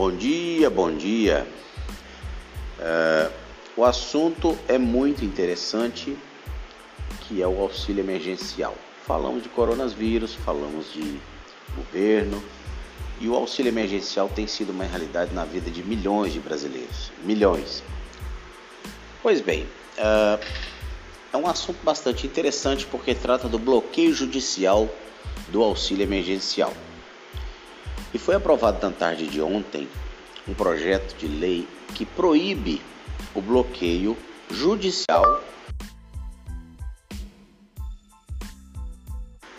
Bom dia, bom dia. Uh, o assunto é muito interessante, que é o auxílio emergencial. Falamos de coronavírus, falamos de governo e o auxílio emergencial tem sido uma realidade na vida de milhões de brasileiros, milhões. Pois bem, uh, é um assunto bastante interessante porque trata do bloqueio judicial do auxílio emergencial. E foi aprovado na tarde de ontem um projeto de lei que proíbe o bloqueio judicial.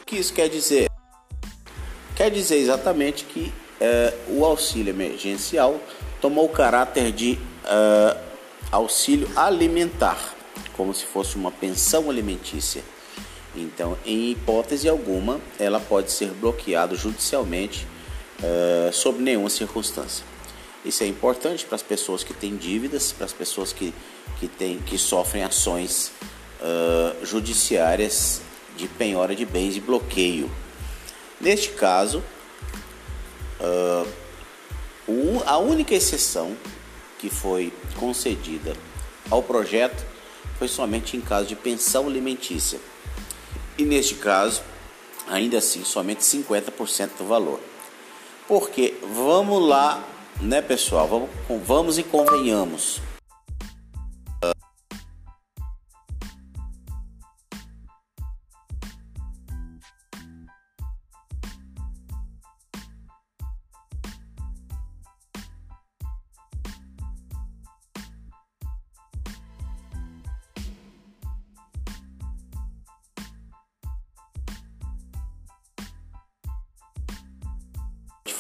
O que isso quer dizer? Quer dizer exatamente que é, o auxílio emergencial tomou o caráter de é, auxílio alimentar, como se fosse uma pensão alimentícia. Então, em hipótese alguma, ela pode ser bloqueada judicialmente uh, sob nenhuma circunstância. Isso é importante para as pessoas que têm dívidas, para as pessoas que, que, têm, que sofrem ações uh, judiciárias de penhora de bens e bloqueio. Neste caso, uh, a única exceção que foi concedida ao projeto foi somente em caso de pensão alimentícia. E neste caso, ainda assim, somente 50% do valor. Porque vamos lá, né, pessoal? Vamos, vamos e convenhamos.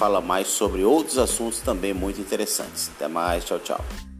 Fala mais sobre outros assuntos também muito interessantes. Até mais, tchau, tchau.